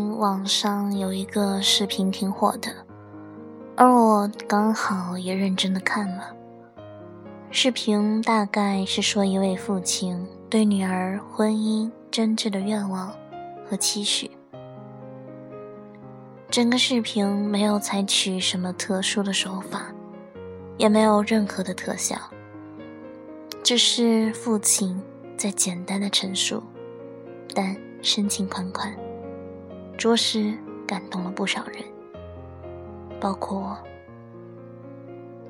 近网上有一个视频挺火的，而我刚好也认真的看了。视频大概是说一位父亲对女儿婚姻真挚的愿望和期许。整个视频没有采取什么特殊的手法，也没有任何的特效，只是父亲在简单的陈述，但深情款款。着实感动了不少人，包括我。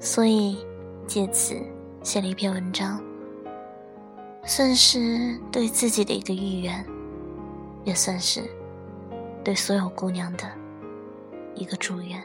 所以借此写了一篇文章，算是对自己的一个预言，也算是对所有姑娘的一个祝愿。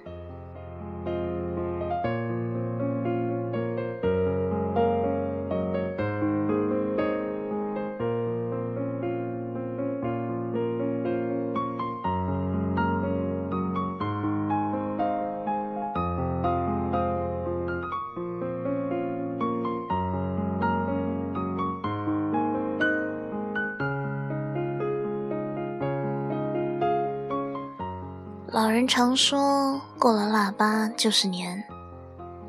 老人常说，过了腊八就是年。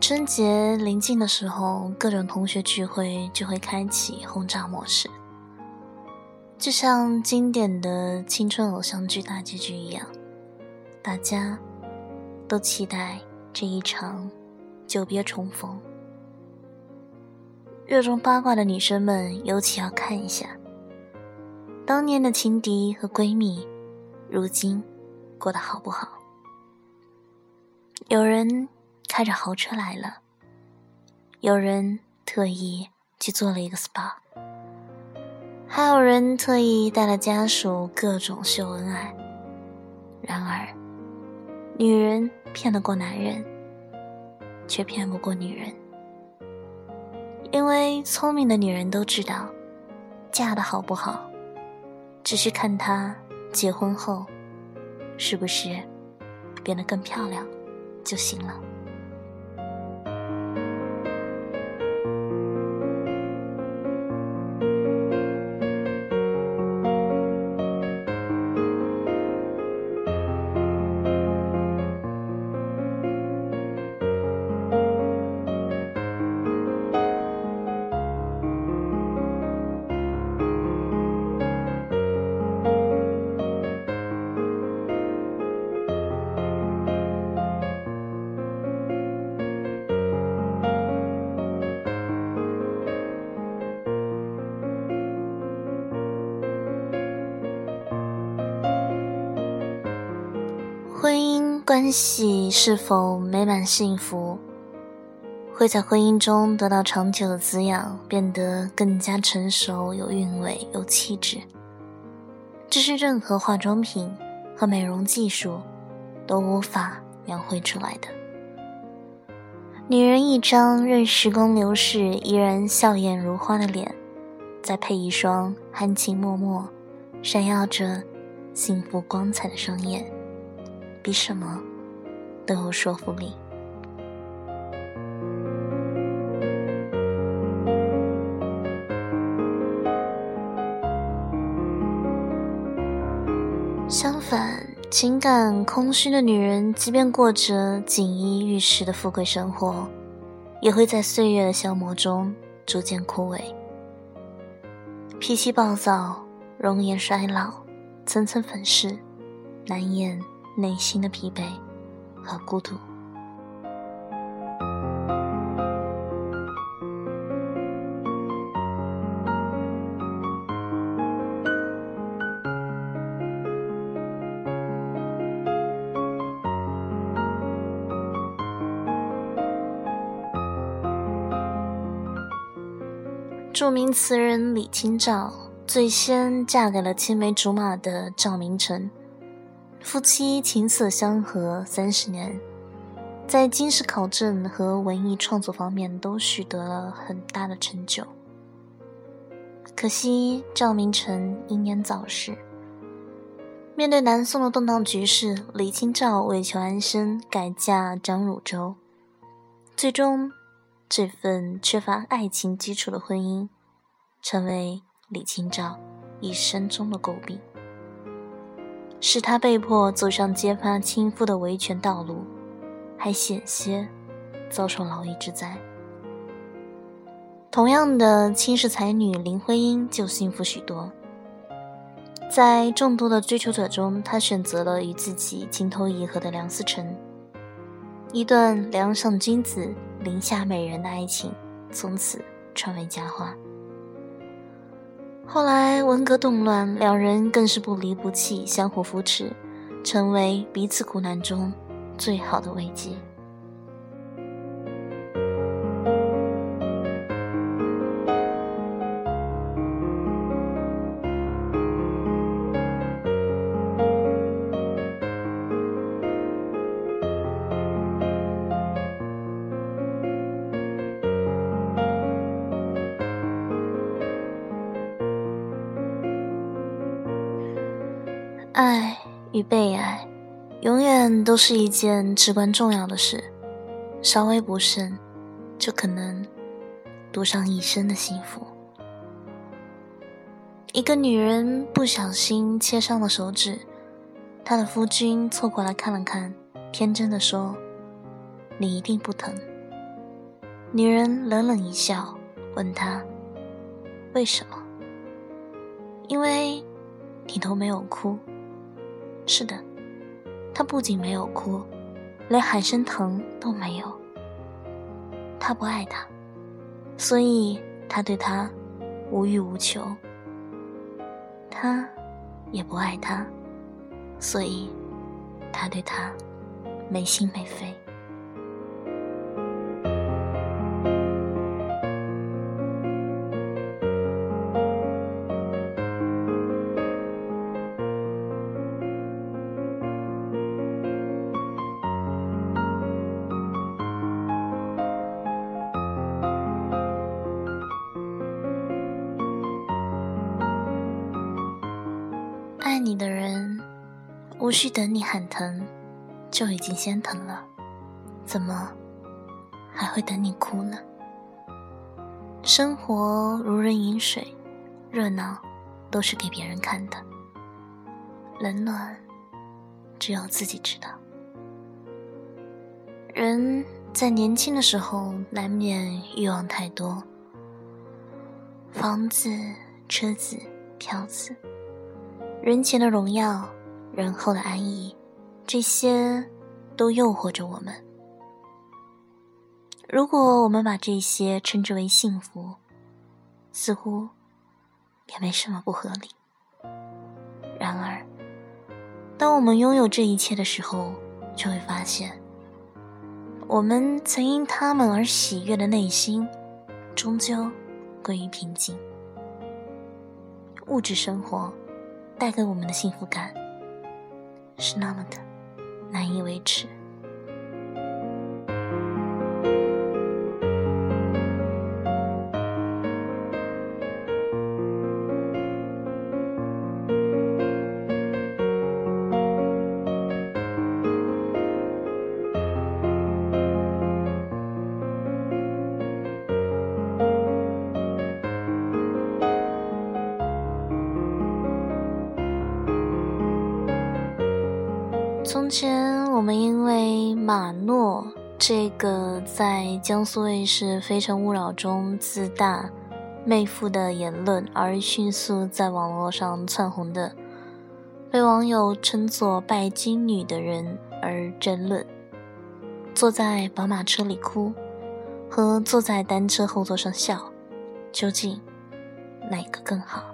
春节临近的时候，各种同学聚会就会开启轰炸模式，就像经典的青春偶像剧大结局一样，大家都期待这一场久别重逢。热衷八卦的女生们尤其要看一下，当年的情敌和闺蜜，如今。过得好不好？有人开着豪车来了，有人特意去做了一个 SPA，还有人特意带了家属各种秀恩爱。然而，女人骗得过男人，却骗不过女人，因为聪明的女人都知道，嫁的好不好，只是看她结婚后。是不是变得更漂亮就行了？关系是否美满幸福，会在婚姻中得到长久的滋养，变得更加成熟、有韵味、有气质。这是任何化妆品和美容技术都无法描绘出来的。女人一张任时光流逝依然笑靥如花的脸，再配一双含情脉脉、闪耀着幸福光彩的双眼。比什么都有说服力。相反，情感空虚的女人，即便过着锦衣玉食的富贵生活，也会在岁月的消磨中逐渐枯萎，脾气暴躁，容颜衰老，层层粉饰，难掩。内心的疲惫和孤独。著名词人李清照最先嫁给了青梅竹马的赵明诚，夫妻琴瑟相和三十年，在经世考证和文艺创作方面都取得了很大的成就。可惜赵明诚英年早逝。面对南宋的动荡局势，李清照为求安身，改嫁张汝舟，最终。这份缺乏爱情基础的婚姻，成为李清照一生中的诟病，使她被迫走上揭发亲夫的维权道路，还险些遭受牢狱之灾。同样的，清世才女林徽因就幸福许多，在众多的追求者中，她选择了与自己情投意合的梁思成，一段梁上君子。林下美人的爱情从此传为佳话。后来文革动乱，两人更是不离不弃，相互扶持，成为彼此苦难中最好的慰藉。爱与被爱，永远都是一件至关重要的事。稍微不慎，就可能赌上一生的幸福。一个女人不小心切伤了手指，她的夫君凑过来看了看，天真的说：“你一定不疼。”女人冷冷一笑，问他：“为什么？”“因为你都没有哭。”是的，他不仅没有哭，连喊声疼都没有。他不爱他，所以他对他无欲无求；他也不爱他，所以他对他没心没肺。无需等你喊疼，就已经先疼了，怎么还会等你哭呢？生活如人饮水，热闹都是给别人看的，冷暖只有自己知道。人在年轻的时候，难免欲望太多，房子、车子、票子。人前的荣耀，人后的安逸，这些都诱惑着我们。如果我们把这些称之为幸福，似乎也没什么不合理。然而，当我们拥有这一切的时候，就会发现，我们曾因他们而喜悦的内心，终究归于平静。物质生活。带给我们的幸福感是那么的难以维持。从前，我们因为马诺这个在江苏卫视《非诚勿扰》中自大媚妇的言论而迅速在网络上窜红的，被网友称作“拜金女”的人而争论，坐在宝马车里哭，和坐在单车后座上笑，究竟哪个更好？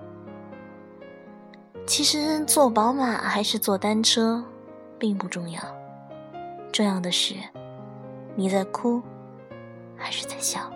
其实坐宝马还是坐单车，并不重要，重要的是你在哭还是在笑。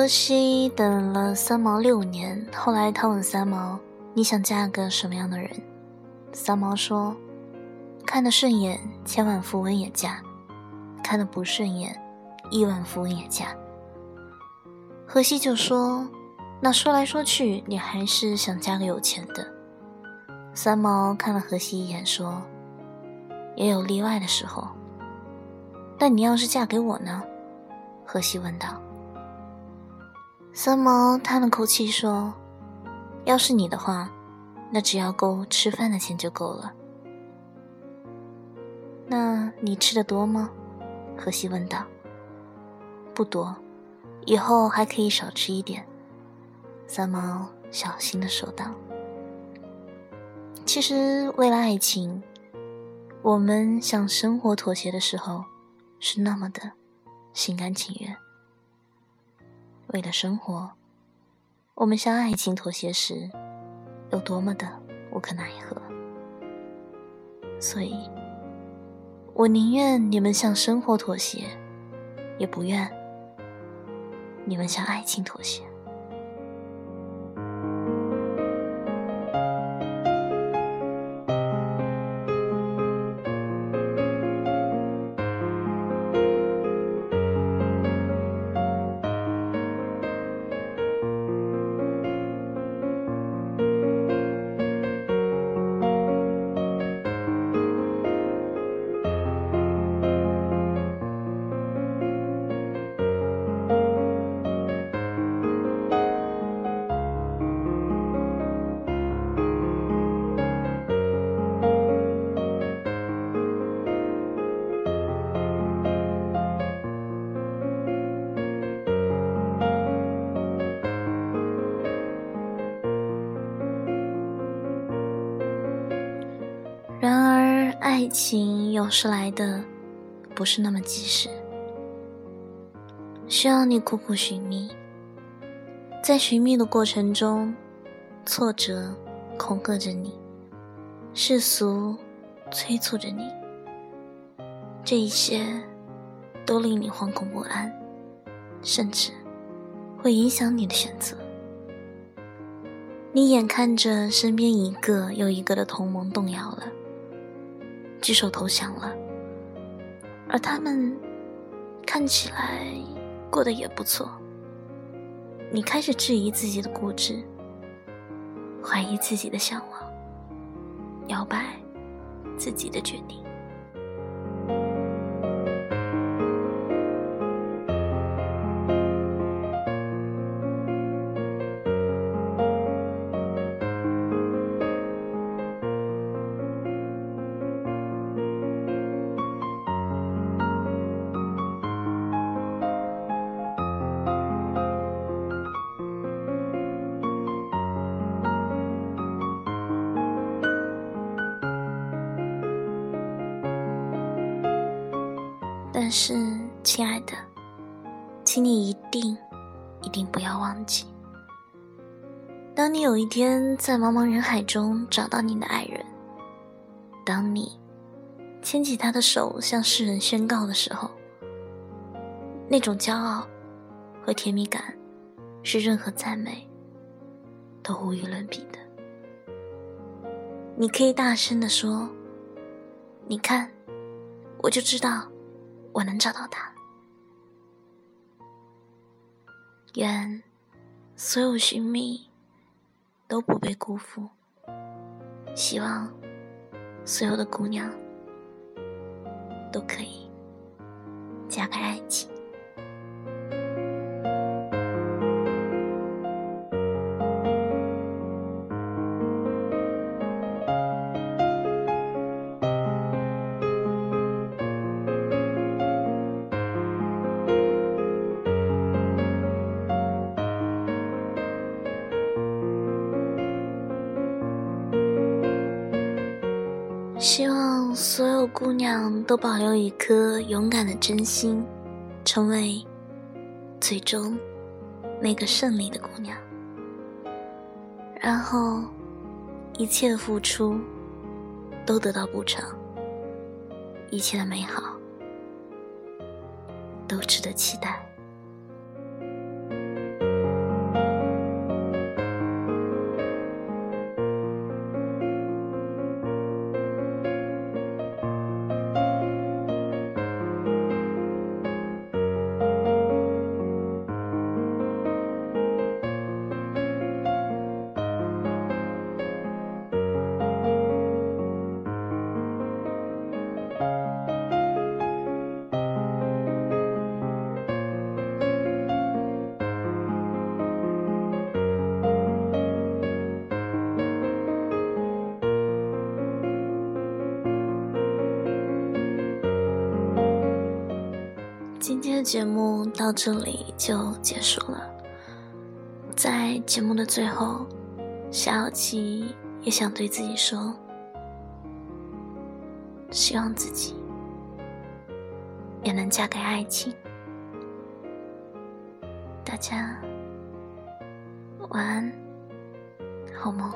荷西等了三毛六年，后来他问三毛：“你想嫁个什么样的人？”三毛说：“看得顺眼，千万富翁也嫁；看得不顺眼，亿万富翁也嫁。”荷西就说：“那说来说去，你还是想嫁个有钱的。”三毛看了荷西一眼，说：“也有例外的时候。那你要是嫁给我呢？”荷西问道。三毛叹了口气说：“要是你的话，那只要够吃饭的钱就够了。那你吃的多吗？”荷西问道。“不多，以后还可以少吃一点。”三毛小心的说道。“其实，为了爱情，我们向生活妥协的时候，是那么的心甘情愿。”为了生活，我们向爱情妥协时，有多么的无可奈何。所以，我宁愿你们向生活妥协，也不愿你们向爱情妥协。情有时来的不是那么及时，需要你苦苦寻觅。在寻觅的过程中，挫折恐吓着你，世俗催促着你，这一切都令你惶恐不安，甚至会影响你的选择。你眼看着身边一个又一个的同盟动摇了。举手投降了，而他们看起来过得也不错。你开始质疑自己的固执，怀疑自己的向往，摇摆自己的决定。但是，亲爱的，请你一定、一定不要忘记，当你有一天在茫茫人海中找到你的爱人，当你牵起他的手向世人宣告的时候，那种骄傲和甜蜜感，是任何赞美都无与伦比的。你可以大声地说：“你看，我就知道。”我能找到他。愿所有寻觅都不被辜负。希望所有的姑娘都可以嫁给爱情。有姑娘都保留一颗勇敢的真心，成为最终那个胜利的姑娘。然后，一切的付出都得到补偿，一切的美好都值得期待。的节目到这里就结束了。在节目的最后，小琪也想对自己说：希望自己也能嫁给爱情。大家晚安，好梦。